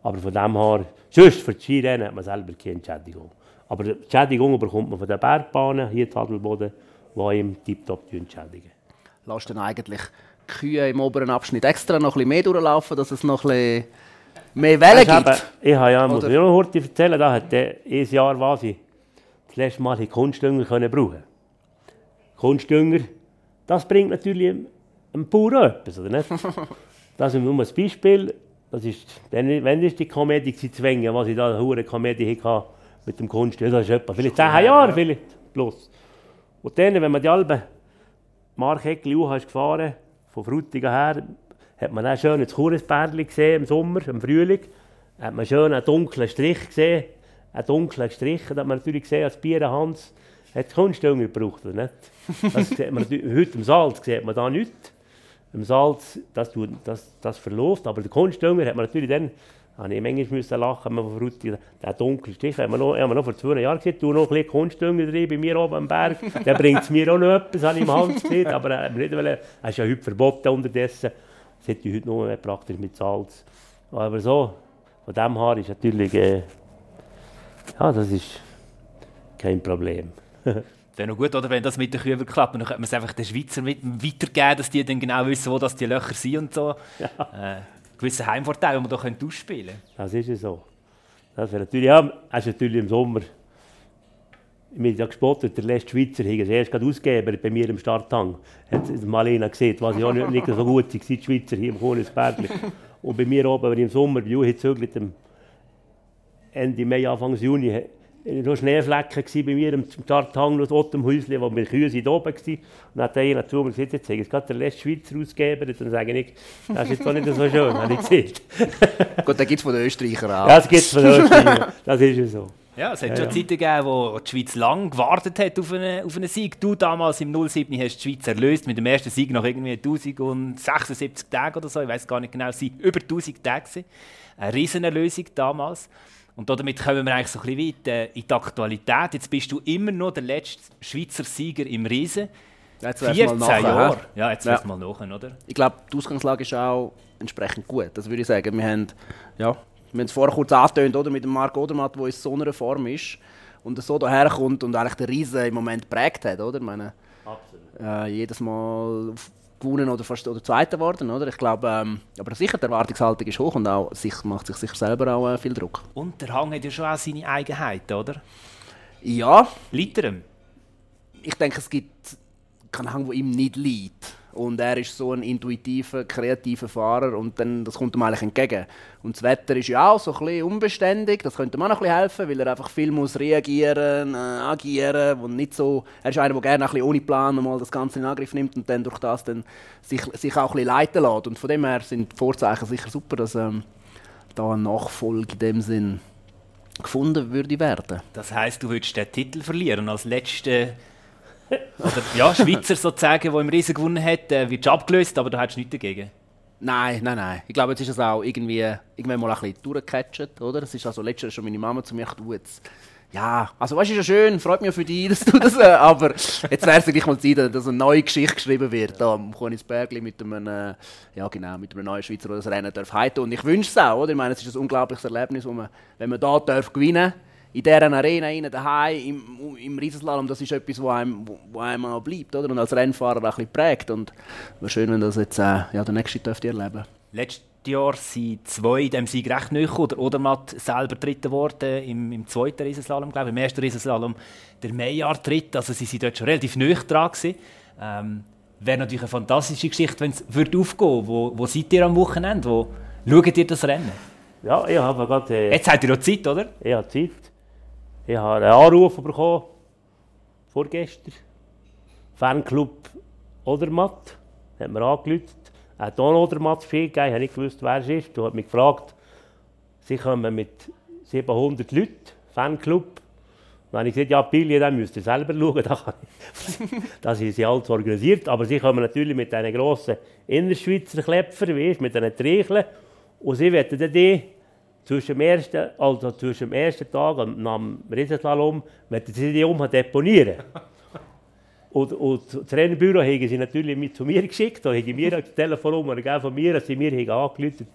Aber von dem her, sonst für die Skirennen hat man selber keine Entschädigung. Aber die Entschädigung bekommt man von den Bergbahnen, hier in Adelboden, die ihm tiptop entschädigen.
Lass dann eigentlich die Kühe im oberen Abschnitt extra noch ein bisschen mehr durchlaufen, dass es noch ein bisschen mehr Wellen gibt.
eben- Ich habe ja, muss
Oder-
ich noch kurz erzählen, da hat der ein Jahr, ich das letzte Mal die Kunstdünger können brauchen. Kunstdünger, das bringt natürlich einem Bauern auch etwas, oder nicht? [laughs] Das ist nur ein Beispiel. Das ist, dann, wenn ist die Komödie gewesen, Zwänge, was ich da eine hure Komödie hatte mit dem Kunstdünger, das ist etwa vielleicht 10 Jahre, vielleicht plus. Und dann, wenn man die Alben Markegli hoch ist gefahren, von Frutigen her, hat man dann schön das Churesbärli gesehen im Sommer, im Frühling. Hat man schön einen dunklen Strich gesehen. Einen dunklen Strich, da hat man natürlich gesehen, als Bierenhans hat Kunstdünger gebraucht, oder nicht? Das sieht man heute im Salz sieht man da nichts. Im Salz, das, tut, das, das verläuft, aber der Kunstdünger hat man natürlich dann, habe ich manchmal müssen lachen, man Frutigen, der dunkle Strich, haben wir noch, haben wir noch vor zwei Jahren gesehen, du noch ein bisschen Kunstdünger drin bei mir oben am Berg, der bringt es mir auch noch etwas, habe ich im Hand gesehen, aber er, mir nicht wollen, er ist ja heute verboten unterdessen, das hätte ich heute nur mehr praktisch mit Salz. Aber so, von dem her ist natürlich, äh, ja, das ist kein Problem. [laughs]
Wäre noch gut, oder, wenn das mit den Kühen klappt. Dann könnte man es einfach den Schweizer weitergeben, dass die dann genau wissen, wo das die Löcher sind und so. Äh, gewisser Heimvorteil, den man hier könnte ausspielen könnte.
Das ist ja so. Das wäre natürlich, ja, ist natürlich im Sommer, mir ja gespottet, der letzte Schweizer hat es erst gerade ausgegeben bei mir im Starthang. Hat Malena gesehen, was ja auch nicht, nicht so gut war, die Schweizer hier im Kohlensbergli. Und bei mir oben, wenn ich im Sommer bei euch gezögert, am Ende Mai, Anfang Juni, noch Schneeflecken gsi bei mir im Starthang, noch dort im Häuschen, wo meine Kühe sind oben waren. Und dann hat einer zu mir gesagt, jetzt habe ich gerade der letzte Schweizer ausgegeben. Und dann sage ich, das ist jetzt auch nicht so schön, habe ich gesehen. [laughs]
Gut, den gibt es von den Österreichern auch.
Das gibt es von Österreich. Das ist ja so.
Ja, es hat
Ja,
schon
ja.
Zeiten gegeben, wo die Schweiz lang gewartet hat auf einen, auf einen Sieg. Du damals im 07 hast die Schweiz erlöst mit dem ersten Sieg nach irgendwie 1076 Tagen oder so. Ich weiß gar nicht genau, es waren über 1000 Tage. Eine Riesenerlösung damals. Und damit kommen wir eigentlich so ein bisschen weit äh, in die Aktualität. Jetzt bist du immer noch der letzte Schweizer Sieger im Riesen.
Jetzt wär's
14
mal nachher,
Jahre. Ja, jetzt
Ja.
mal nach, oder?
Ich glaube, die Ausgangslage ist auch entsprechend gut. Das würde ich sagen. Wir haben, ja, wir haben es vorher kurz angetönt, oder, mit dem Marc Odermatt, der in so einer Form ist und so daherkommt und eigentlich den Riesen im Moment geprägt hat. Oder? Ich meine, äh, jedes Mal auf- gewonnen oder fast oder Zweiter geworden. Oder? Ich glaube, ähm, aber sicher, die Erwartungshaltung ist hoch und auch, sich, macht sich sicher selber auch äh, viel Druck.
Und der Hang hat ja schon auch seine Eigenheiten, oder?
Ja,
Litterem.
ich denke, es gibt keinen Hang, der ihm nicht liegt. Und er ist so ein intuitiver, kreativer Fahrer und dann, das kommt ihm eigentlich entgegen. Und das Wetter ist ja auch so ein bisschen unbeständig, das könnte ihm auch noch ein bisschen helfen, weil er einfach viel muss reagieren, äh, agieren und nicht so... Er ist einer, der gerne ein bisschen ohne Plan mal das Ganze in Angriff nimmt und dann durch das dann sich, sich auch ein bisschen leiten lässt. Und von dem her sind die Vorzeichen sicher super, dass ähm, da eine Nachfolge in dem Sinn gefunden würde werden.
Das heisst, du würdest den Titel verlieren als letzter oder, ja, Schweizer sozusagen, der im Riesen gewonnen hat, äh, wird abgelöst, aber du hättest nichts dagegen.
Nein, nein, nein. Ich glaube, jetzt ist es auch irgendwie irgendwann mal ein bisschen durchgecatcht, oder? Es ist also letztes Jahr schon meine Mama zu mir gesagt. Ja, also weißt du, ist ja schön, freut mich für dich, [laughs] dass du das... Äh, aber jetzt wäre es gleich mal Zeit, dass eine neue Geschichte geschrieben wird. Da am Königsbergli mit einem... Äh, ja genau, mit einem neuen Schweizer, der das Rennen darf heiten. Und ich wünsche es auch, oder? Ich meine, es ist ein unglaubliches Erlebnis, man, wenn man da darf gewinnen in dieser Arena rein, daheim, im, im Riesenslalom, das ist etwas, wo einem, wo, einem auch bleibt, oder? Und als Rennfahrer auch ein bisschen prägt. Und wäre schön, wenn das jetzt äh, ja, der nächste dürfte erleben.
Letztes Jahr sind zwei in diesem Sieg recht nahe gekommen. Der Odermatt selber dritter geworden im, im zweiten Riesenslalom, glaube ich. Im ersten Riesenslalom der Meyer dritt. Also sie sind dort schon relativ nahe dran gewesen. Ähm, Wäre natürlich eine fantastische Geschichte, wenn es würde aufgehen Wo, wo seid ihr am Wochenende? Wo schaut ihr das Rennen?
Ja, ich habe gerade äh,
Jetzt habt ihr ja Zeit, oder?
ich habe Zeit. Ich habe einen Anruf bekommen, vorgestern. Fanclub Odermatt hat mir angerufen. ein Donodermatch gegeben, ich habe nicht gewusst, wer es ist. Du hat mich gefragt, sie kommen mit 700 Leuten, Fanclub. Dann habe ich gesagt, ja, Billy, dann müsst ihr selber schauen. [laughs] [laughs] Das ist ja alles organisiert. Aber sie kommen natürlich mit diesen grossen Innerschweizer Klepfer, weißt, mit diesen Treicheln. Und sie werden dann die zwischen dem ersten, also zwischen dem ersten Tag und nach dem Riesenslalom, werden sie die um deponieren. [laughs] Und, und das Rennbüro haben sie natürlich mit zu mir geschickt. Da haben mir das Telefonnummer gegeben von mir, dass sie mir haben angerufen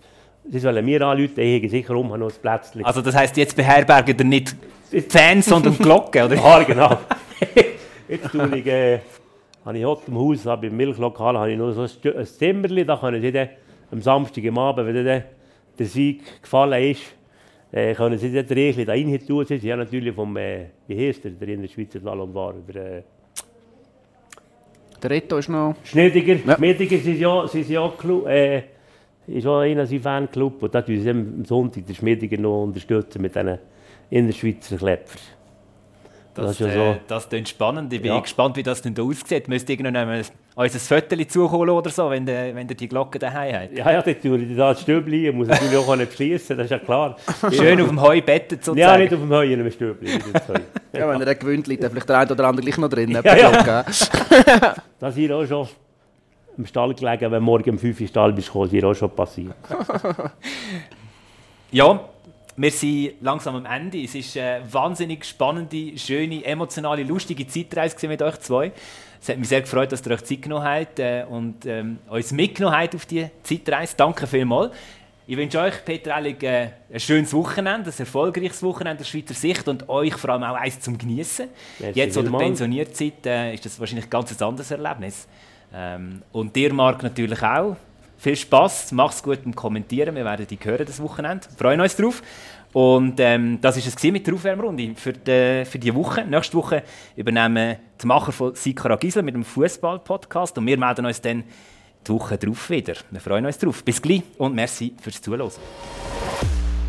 Sie sollen mir anrufen, ich habe sicher um noch ein Plätzchen.
Also das heisst, jetzt beherbergen ihr nicht Fans, [laughs] sondern Glocken, oder?
Ja, genau. [laughs] Jetzt tue ich, äh, habe ich heute im Haus, habe im Milchlokal, habe ich noch so ein Zimmerchen, da können Sie dann am Samstag am Abend, wenn dann der Sieg gefallen ist, äh, können Sie den Riechli da rein tun. Sie sind ja natürlich vom, äh, wie heisst der, der in der Schweizer Slalomfahrer, der äh,
Der Reto ist noch...
Schneidiger.
Ja.
Schneidiger sind ja, sind ja äh, ist auch einer sein Fanclub und da tun sie am Sonntag den Schneidiger noch unterstützen mit diesen Innerschweizer Klepfer.
Das,
ist ja so.
das klingt spannend. Ich bin
Ja.
gespannt, wie das denn da aussieht. Müsst ihr irgendwann uns ein Foto zuholen oder so, wenn ihr, wenn die Glocke daheim habt.
Ja, ja, dort tue ich da das Stübli, ich muss natürlich auch nicht beschließen, das ist ja klar. [laughs]
Schön auf dem Heu bettet sozusagen.
Ja, nicht auf dem Heu, in einem Stübli. das. [laughs]
Ja, wenn er gewinnt, liegt dann vielleicht der eine oder andere gleich noch drin.
Ja, ja. [laughs] Das ist hier auch schon im Stall gelegen, wenn morgen um 5 Uhr in den Stall bist, ist hier auch schon passiert.
Ja, wir sind langsam am Ende. Es ist eine wahnsinnig spannende, schöne, emotionale, lustige Zeitreise mit euch zwei. Es hat mich sehr gefreut, dass ihr euch Zeit genommen habt äh, und ähm, uns mitgenommen habt auf diese Zeitreise. Danke vielmals. Ich wünsche euch, Peter Ellig, äh, ein schönes Wochenende, ein erfolgreiches Wochenende aus Schweizer Sicht und euch vor allem auch eins zum Genießen. Jetzt, wo ihr pensioniert seid, äh, ist das wahrscheinlich ein ganz anderes Erlebnis. Ähm, und dir, Marc, natürlich auch. Viel Spass, mach's gut beim Kommentieren. Wir werden dich hören das Wochenende. Freuen uns drauf. Und ähm, das war es mit der Aufwärmrunde für die, für die Woche. Nächste Woche übernehmen die Macher von Sikora Gisler mit dem Fußball-Podcast und wir melden uns dann die Woche drauf wieder. Wir freuen uns drauf. Bis gleich und merci fürs Zuhören.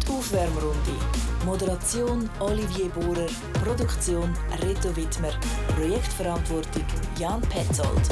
Die Aufwärmrunde. Moderation Olivier Bohrer. Produktion Reto Wittmer. Projektverantwortung Jan Petzold.